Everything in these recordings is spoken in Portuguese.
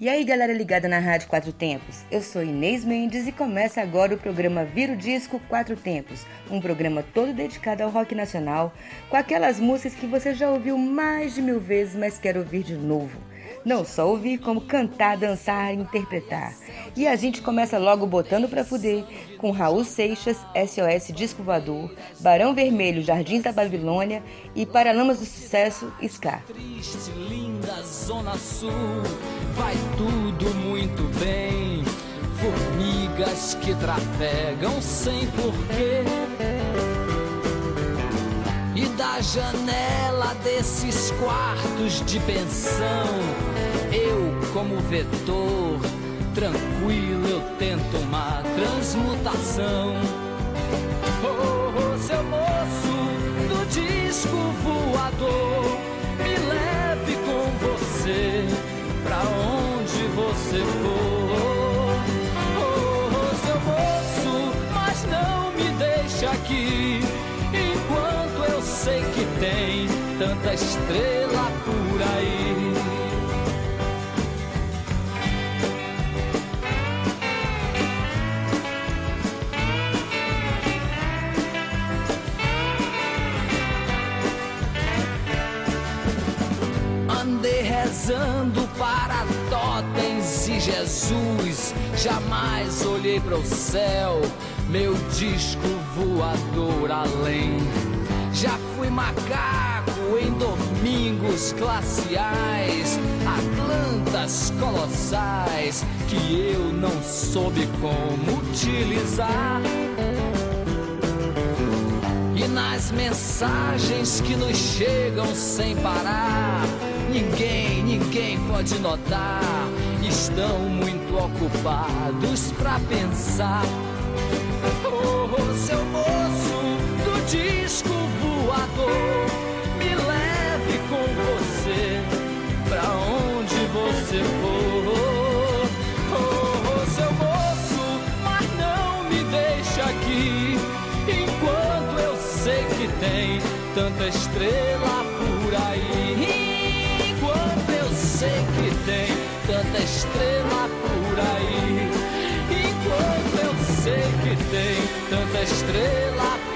E aí, galera ligada na Rádio Quatro Tempos? Eu sou Inês Mendes e começa agora o programa Vira o Disco Quatro Tempos, um programa todo dedicado ao rock nacional, com aquelas músicas que você já ouviu mais de mil vezes, mas quer ouvir de novo. Não só ouvir, como cantar, dançar interpretar. E a gente começa logo botando pra fuder com Raul Seixas, SOS Disco Voador, Barão Vermelho, Jardins da Babilônia e Paralamas do Sucesso, Ska. Triste, linda Zona Sul, vai tudo muito bem. Formigas que trafegam sem porquê. E da janela desses quartos de pensão, eu, como vetor, tranquilo, eu tento uma transmutação. Oh, oh, seu moço do disco voador, me leve com você pra onde você for. Tem tanta estrela por aí. Andei rezando para totens e Jesus. Jamais olhei para o céu, meu disco voador além. Fui macaco em domingos glaciais, Atlantas colossais que eu não soube como utilizar. E nas mensagens que nos chegam sem parar, ninguém, ninguém pode notar. Estão muito ocupados pra pensar. Me leve com você pra onde você for. Oh, oh, seu moço, mas não me deixe aqui enquanto eu sei que tem tanta estrela por aí. Enquanto eu sei que tem tanta estrela por aí. Enquanto eu sei que tem tanta estrela por aí.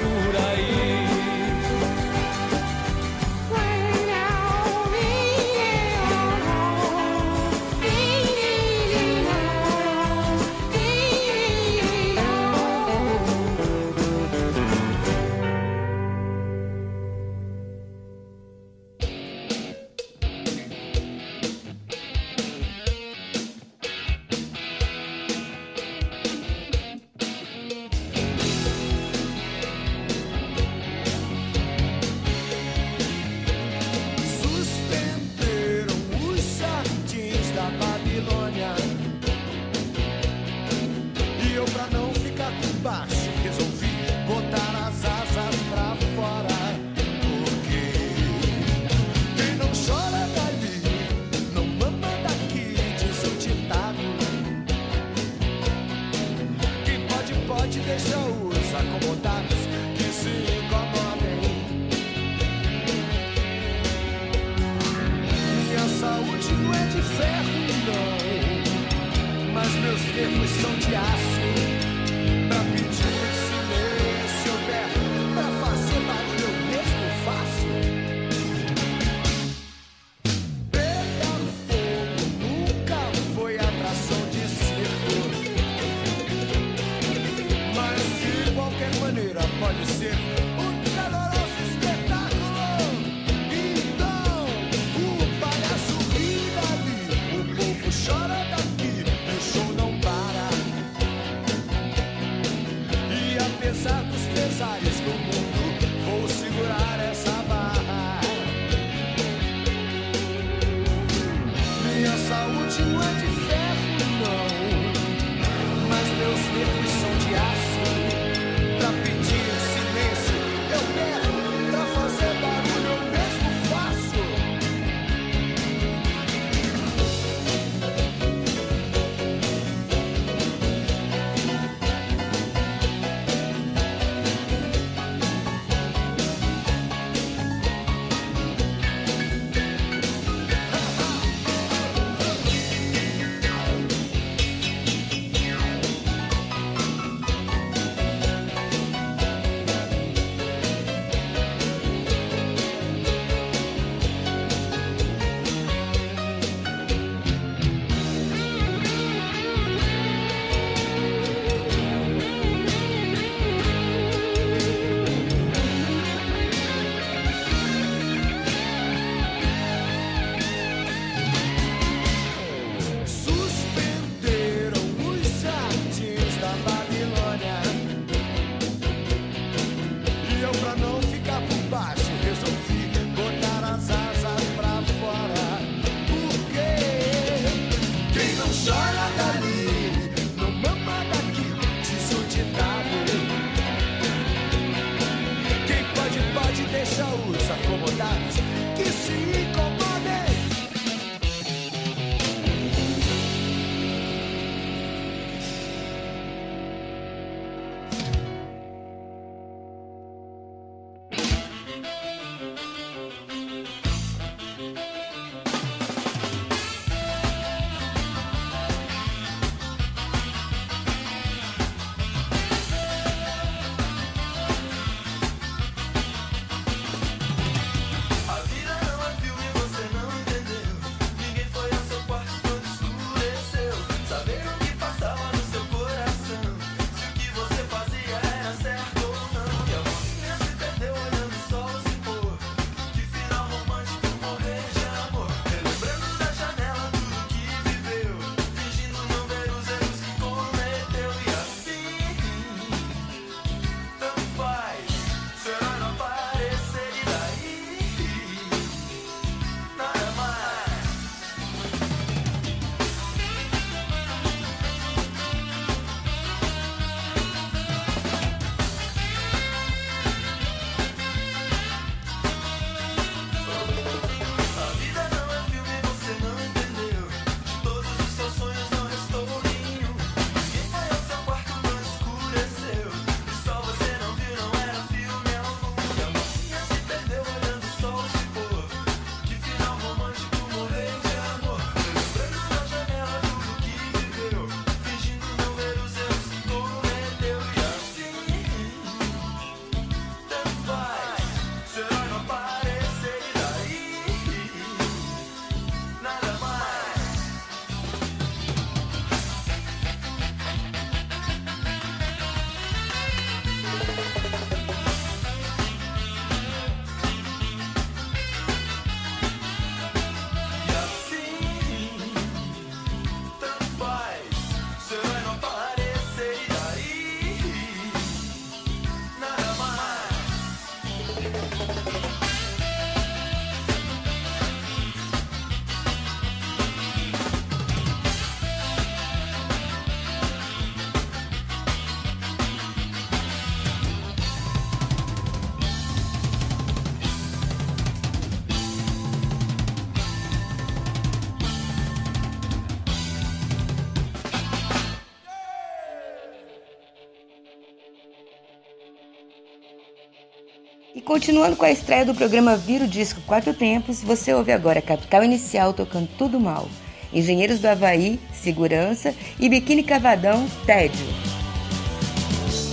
Continuando com a estreia do programa Vira o Disco Quatro Tempos, você ouve agora Capital Inicial tocando Tudo Mal, Engenheiros do Havaí, Segurança e Biquíni Cavadão, Tédio.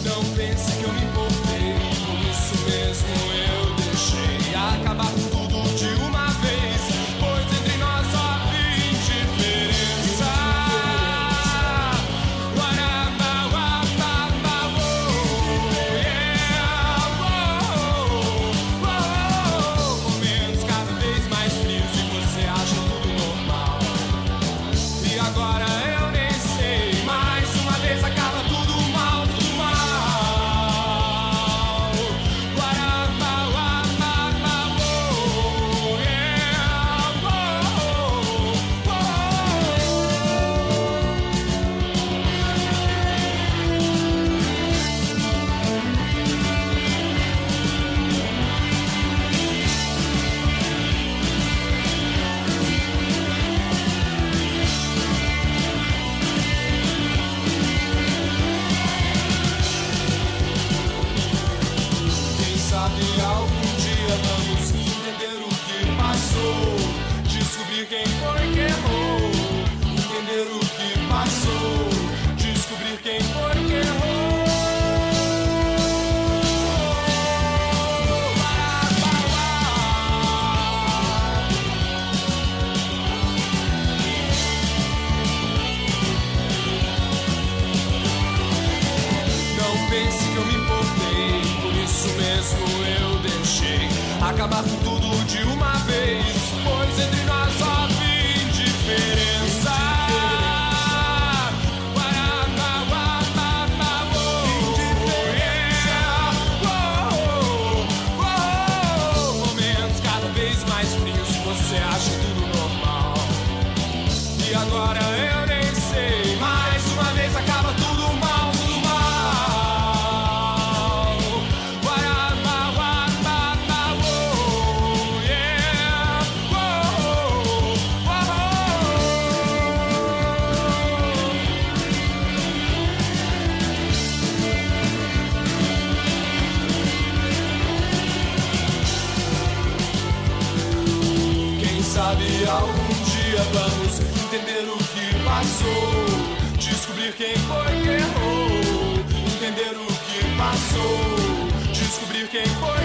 Não pense que eu pense que eu me importei, por isso mesmo eu deixei acabar com tudo de uma vez. quem foi que errou, entender o que passou, descobrir quem foi.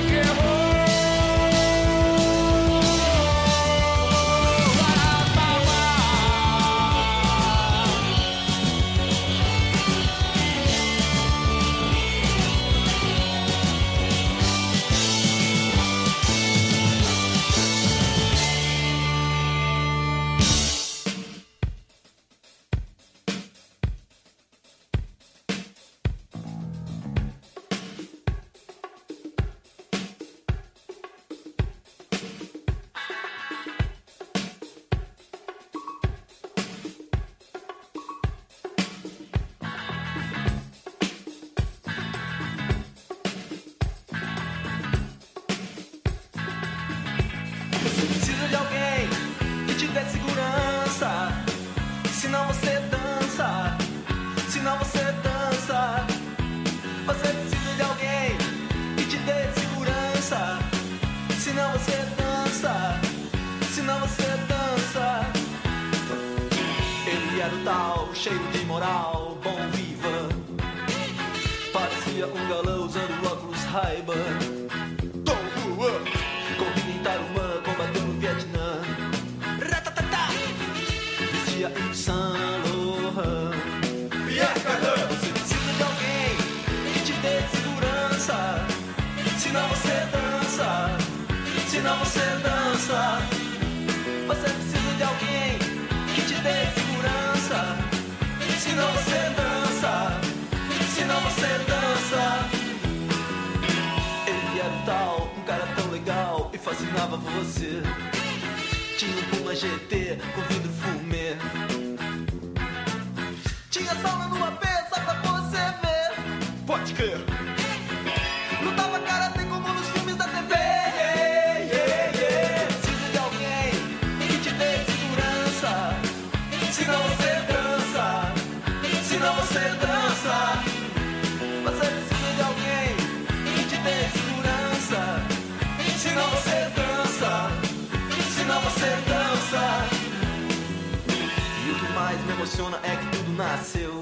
é que tudo nasceu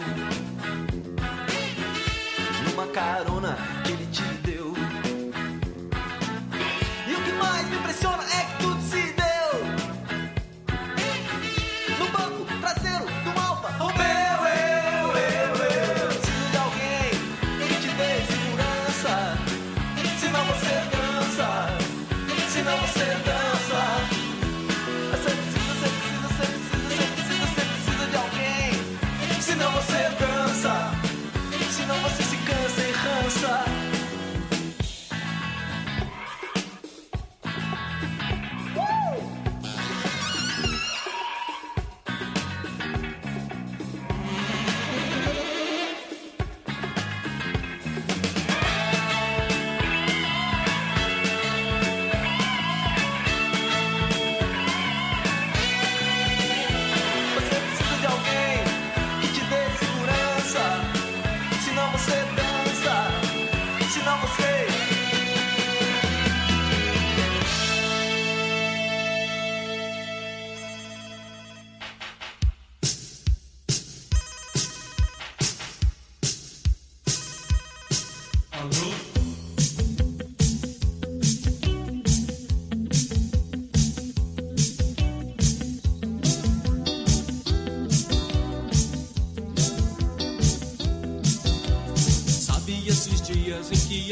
numa carona.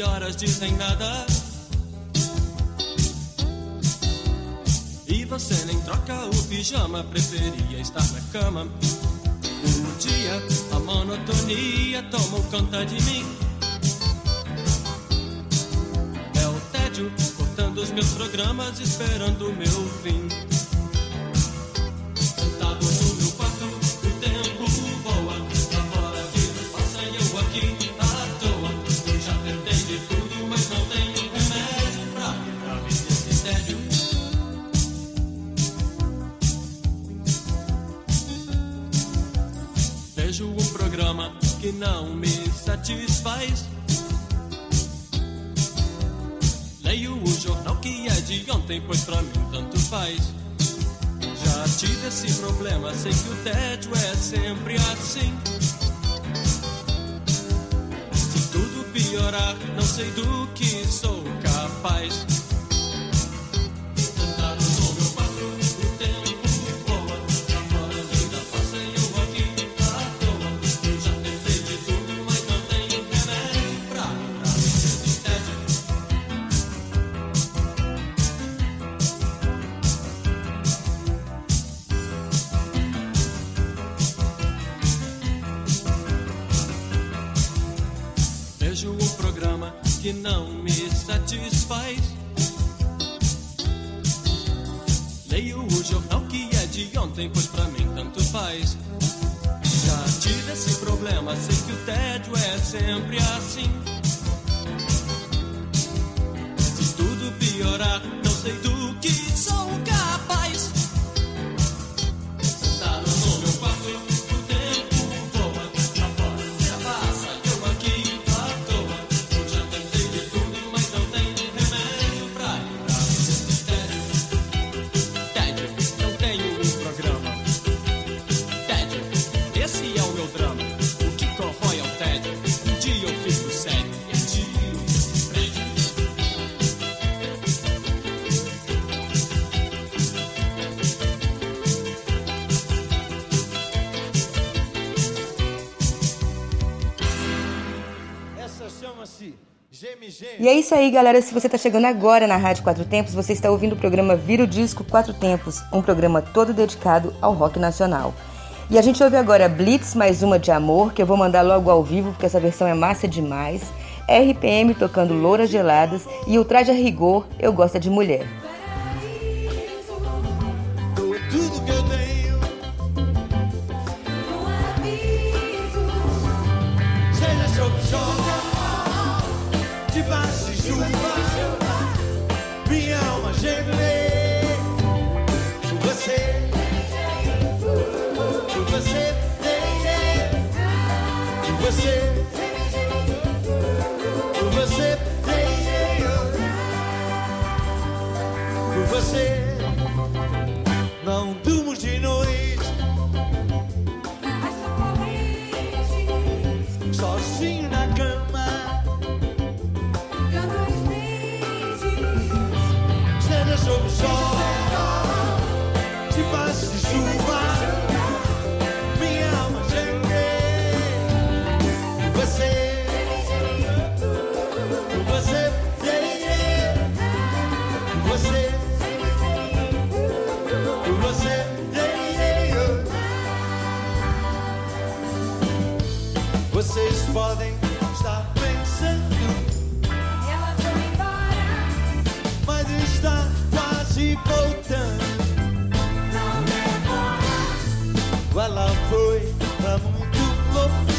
e horas dizem nada. E você nem troca o pijama, preferia estar na cama. Um dia a monotonia toma conta de mim. É o tédio cortando os meus programas, esperando o meu fim. satisfied isso aí, galera. Se você está chegando agora na Rádio Quatro Tempos, você está ouvindo o programa Vira o Disco Quatro Tempos, um programa todo dedicado ao rock nacional. E a gente ouve agora Blitz, mais uma de amor, que eu vou mandar logo ao vivo, porque essa versão é massa demais. RPM tocando Louras Geladas e o Traje a Rigor, Eu Gosto é de Mulher. foi pra muito longe.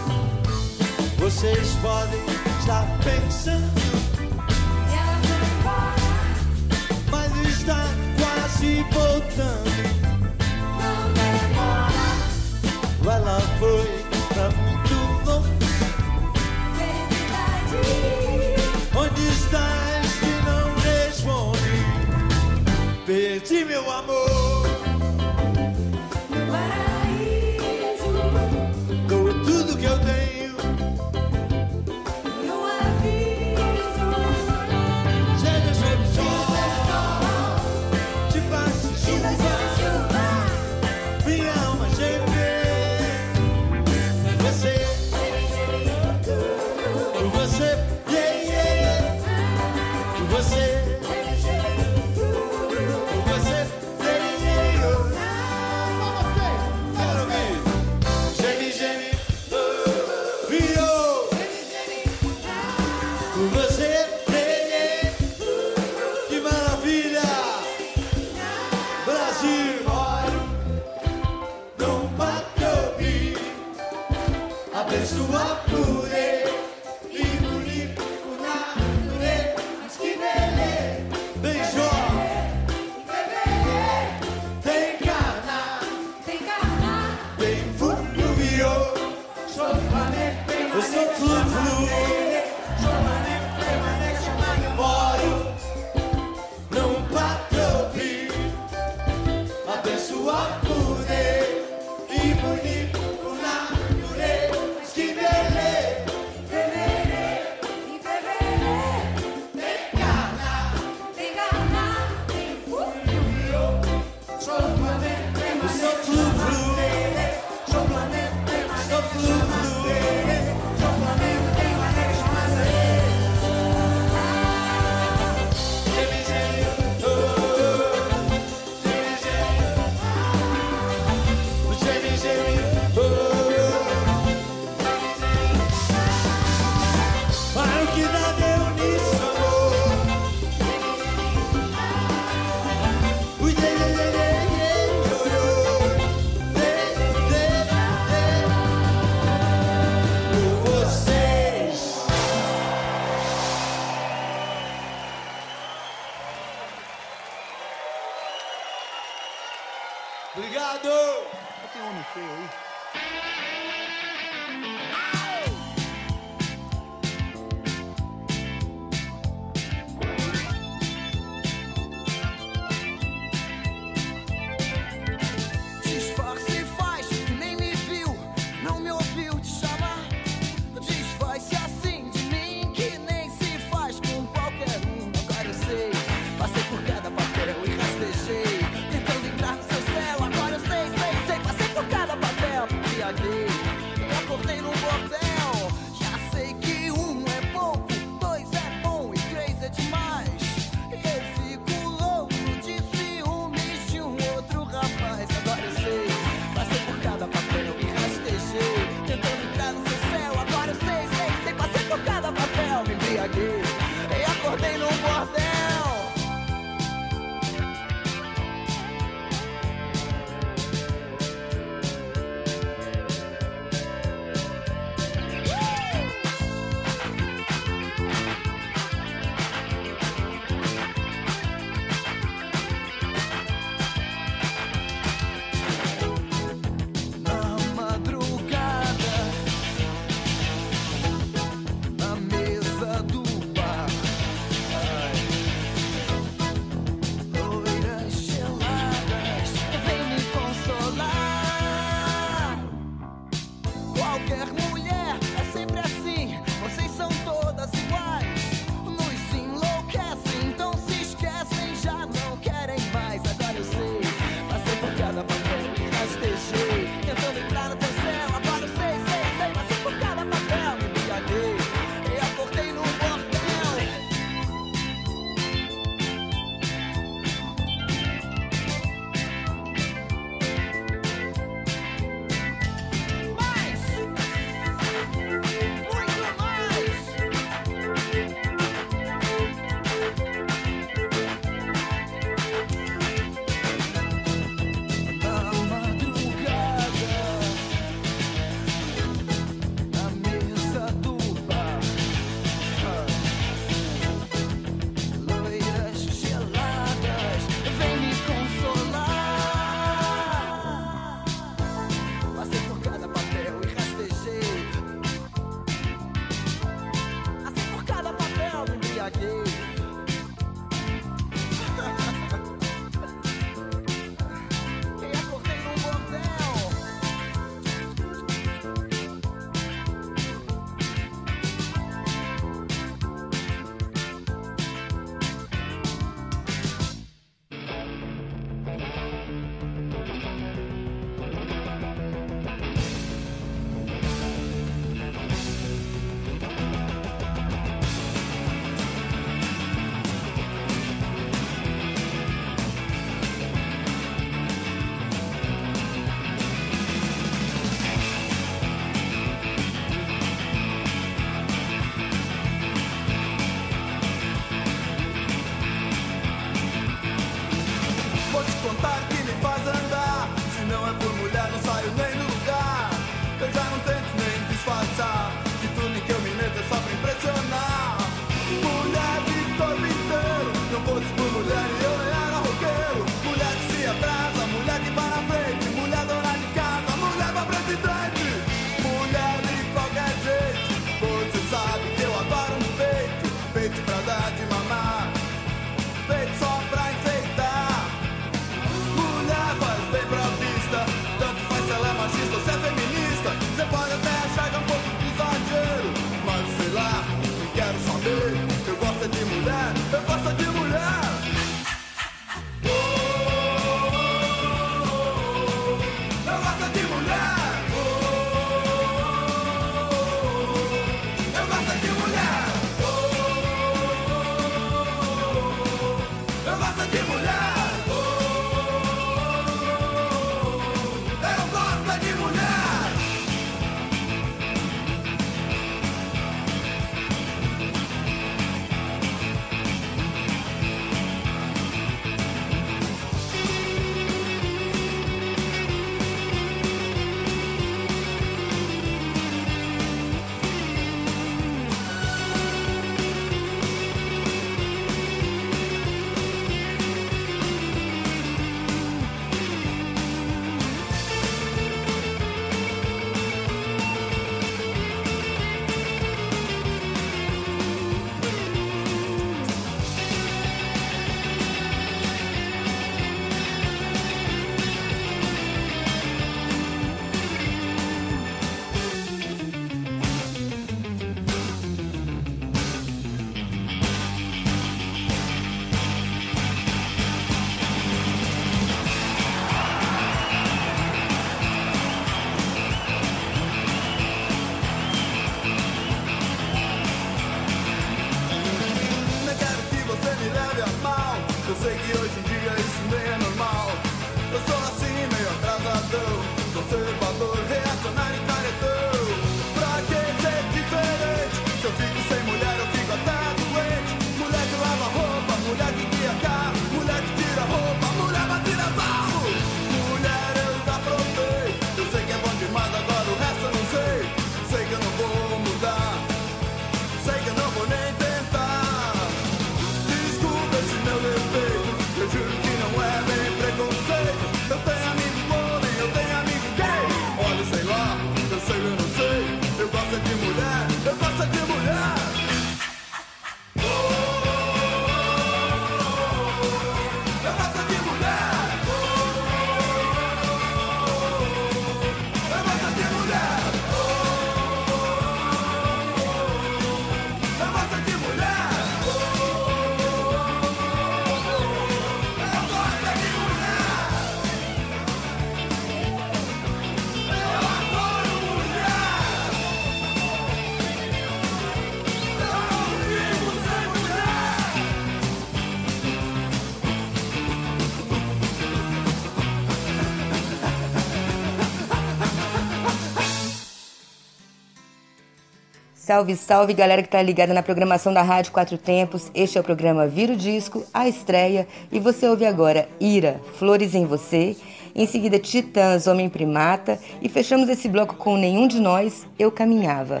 Salve, salve galera que tá ligada na programação da Rádio Quatro Tempos. Este é o programa Vira o Disco, a estreia, e você ouve agora Ira, Flores em Você, em seguida Titãs, Homem Primata, e fechamos esse bloco com Nenhum de Nós, Eu Caminhava.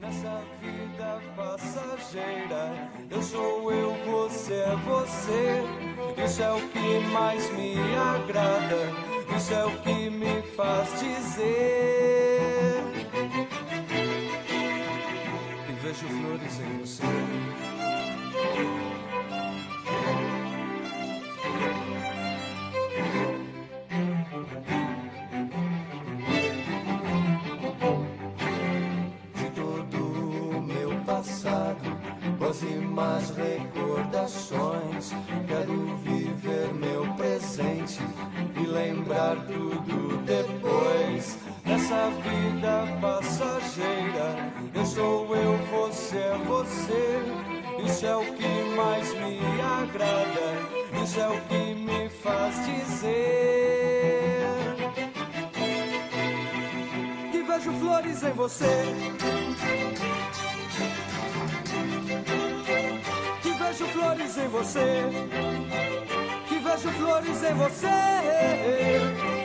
Nessa vida passageira, eu sou eu, você é você. Isso é o que mais me agrada, isso é o que me faz dizer. Vejo flores em você. de todo o meu passado, voz e mais recordações. Quero viver meu presente e lembrar tudo depois. Nessa vida passageira, eu sou eu, você é você. Isso é o que mais me agrada, isso é o que me faz dizer que vejo flores em você. Que vejo flores em você. Que vejo flores em você.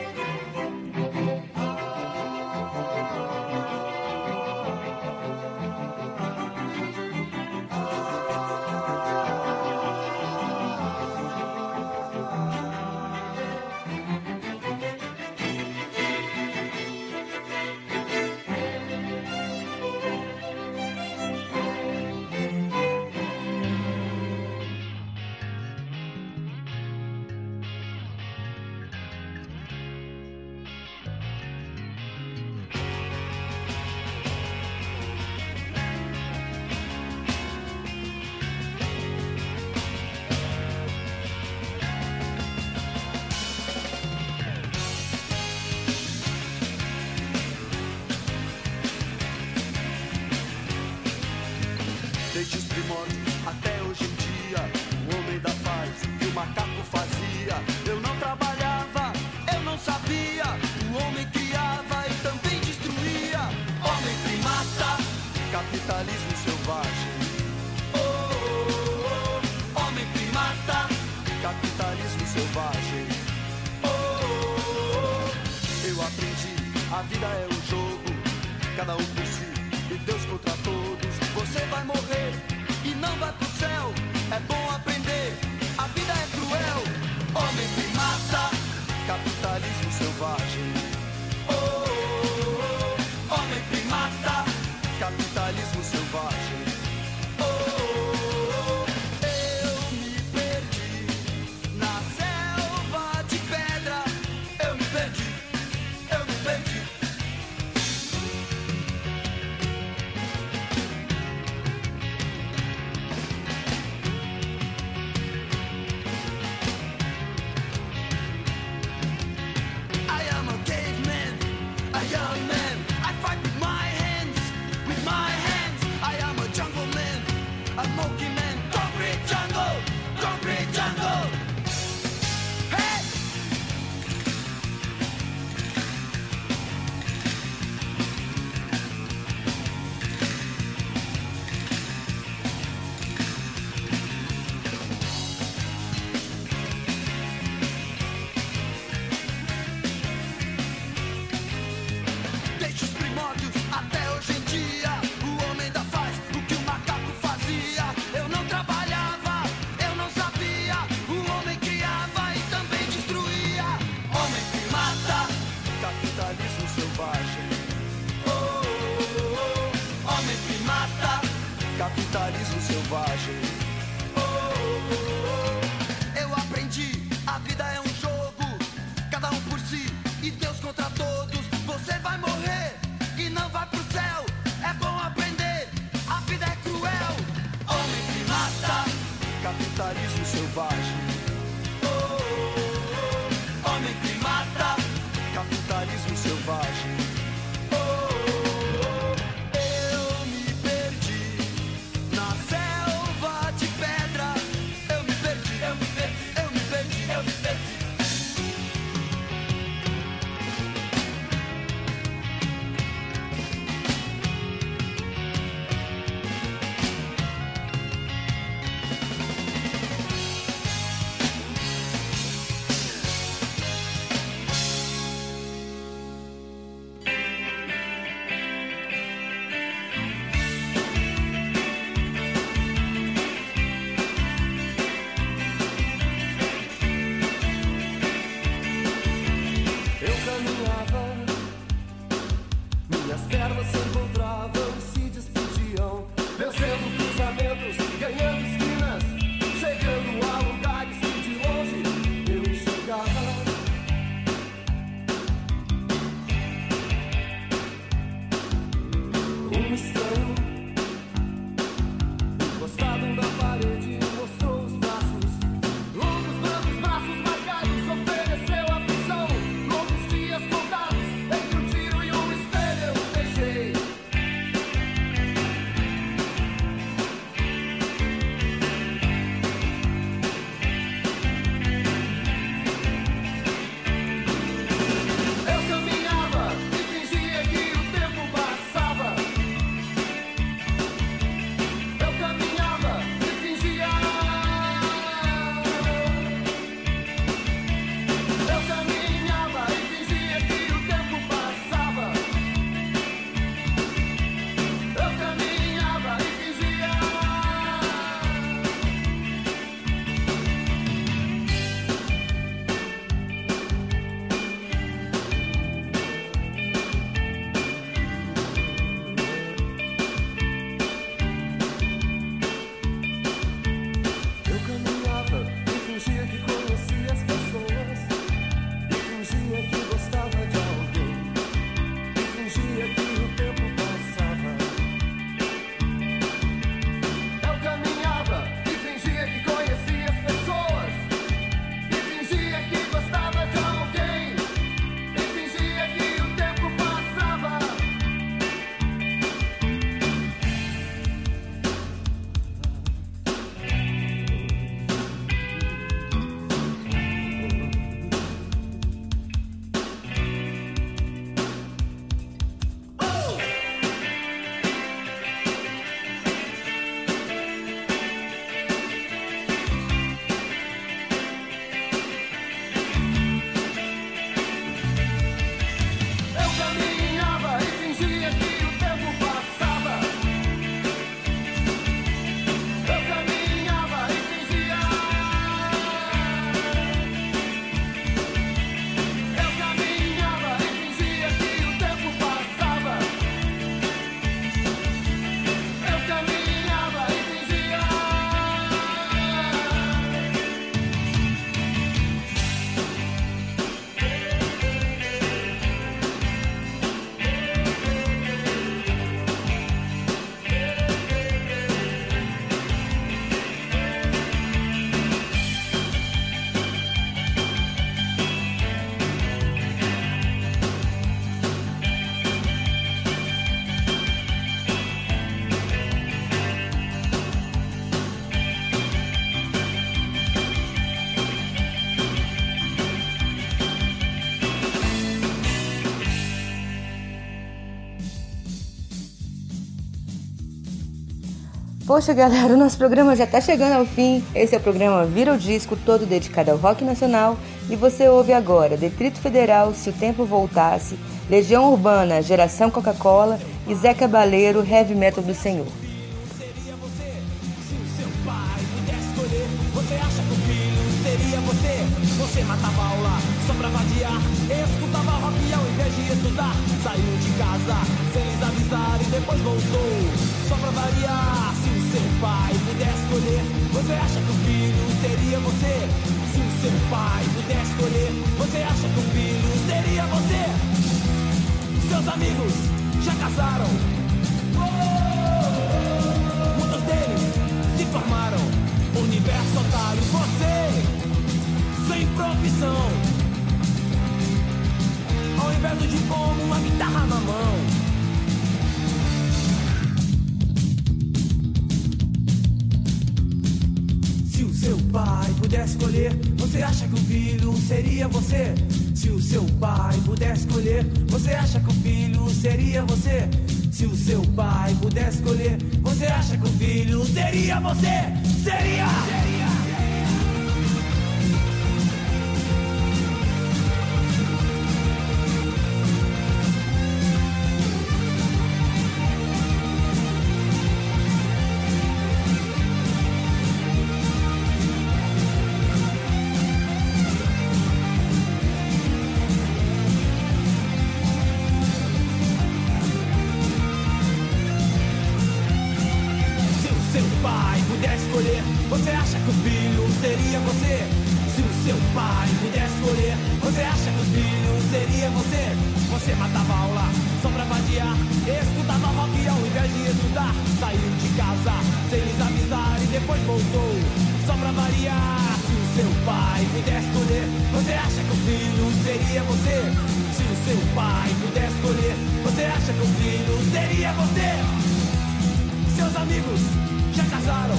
Poxa, galera, o nosso programa já está chegando ao fim. Esse é o programa Vira o Disco, todo dedicado ao rock nacional. E você ouve agora Detrito Federal, Se o Tempo Voltasse, Legião Urbana, Geração Coca-Cola e Zeca Baleiro, Heavy Metal do Senhor. amigos já casaram. Oh! Muitos deles se formaram. Universo otário, você sem profissão. Ao invés de bom, uma guitarra na mão. seu pai pudesse escolher, você acha que o filho seria você? Se o seu pai pudesse escolher, você acha que o filho seria você? Se o seu pai pudesse escolher, você acha que o filho seria você? Seria! pai pudesse escolher, você acha que o filho seria você? Seus amigos já casaram,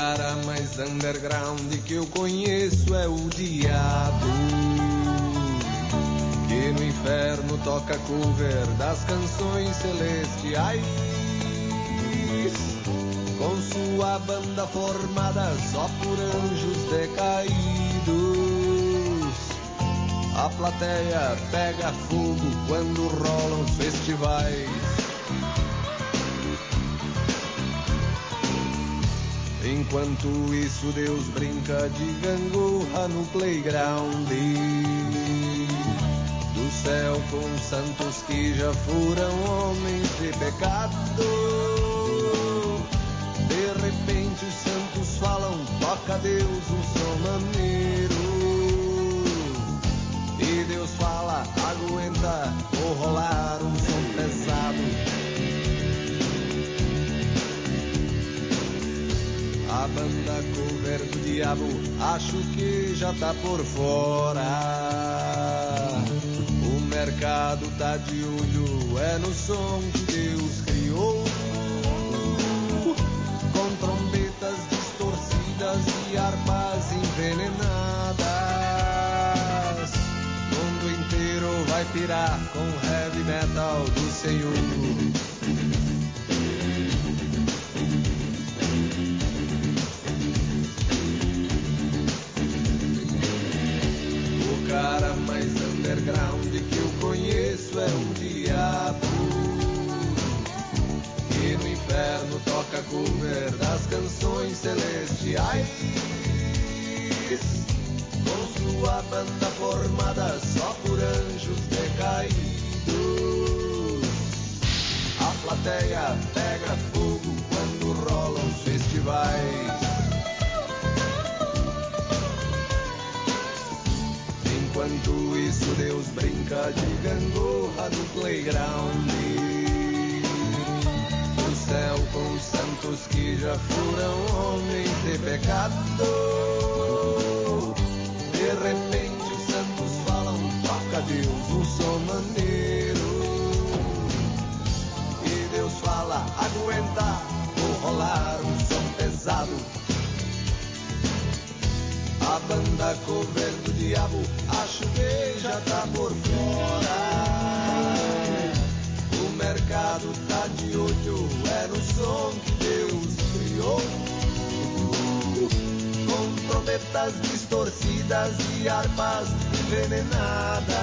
cara mais underground que eu conheço é o diabo. Que no inferno toca cover das canções celestiais. Com sua banda formada só por anjos decaídos. A plateia pega fogo quando rolam festivais. Enquanto isso, Deus brinca de gangorra no playground. Do céu com santos que já foram homens de pecado. De repente, os santos falam: toca Deus um som maneiro. E Deus fala: aguenta, vou rolar um som pesado. A banda cover do diabo, acho que já tá por fora. O mercado tá de olho, é no som que Deus criou. Com trombetas distorcidas e harpas envenenadas. O mundo inteiro vai pirar com heavy metal do Senhor. Underground que eu conheço é o diabo. Que no inferno toca cover das canções celestiais. Com sua banda formada só Deus brinca de gangorra no playground. No céu com os santos que já foram homens de pecado. De repente, os santos falam: toca Deus um som maneiro. E Deus fala: aguenta, vou rolar um som pesado. A banda cover do diabo, que já tá por fora. O mercado tá de olho, é no som que Deus criou. Com trombetas distorcidas e harpas envenenadas.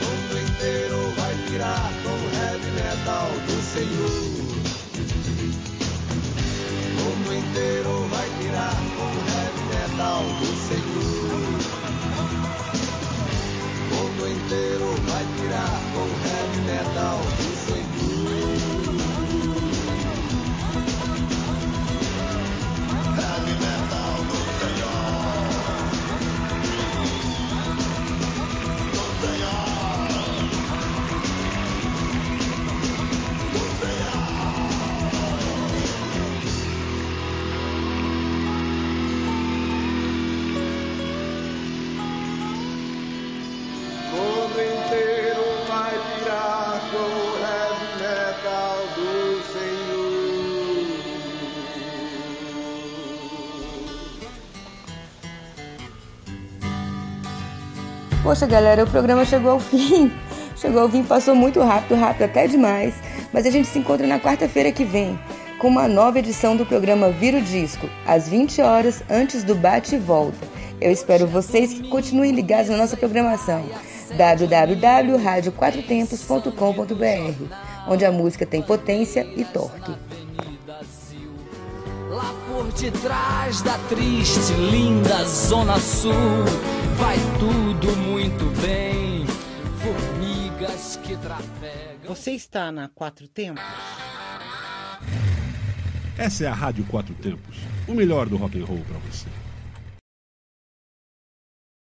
O mundo inteiro vai virar com heavy metal do Senhor. O mundo inteiro vai virar com metal do Senhor. Poxa, galera, o programa chegou ao fim. Chegou ao fim, passou muito rápido, rápido até demais. Mas a gente se encontra na quarta-feira que vem com uma nova edição do programa Vira o Disco, às 20 horas antes do bate e volta. Eu espero vocês que continuem ligados na nossa programação www.radioquatrotempos.com.br, onde a música tem potência e torque. Lá por detrás da triste, linda Zona Sul, vai tudo muito bem. Formigas que trafegam. Você está na Quatro Tempos? Essa é a Rádio Quatro Tempos, o melhor do rock and roll para você.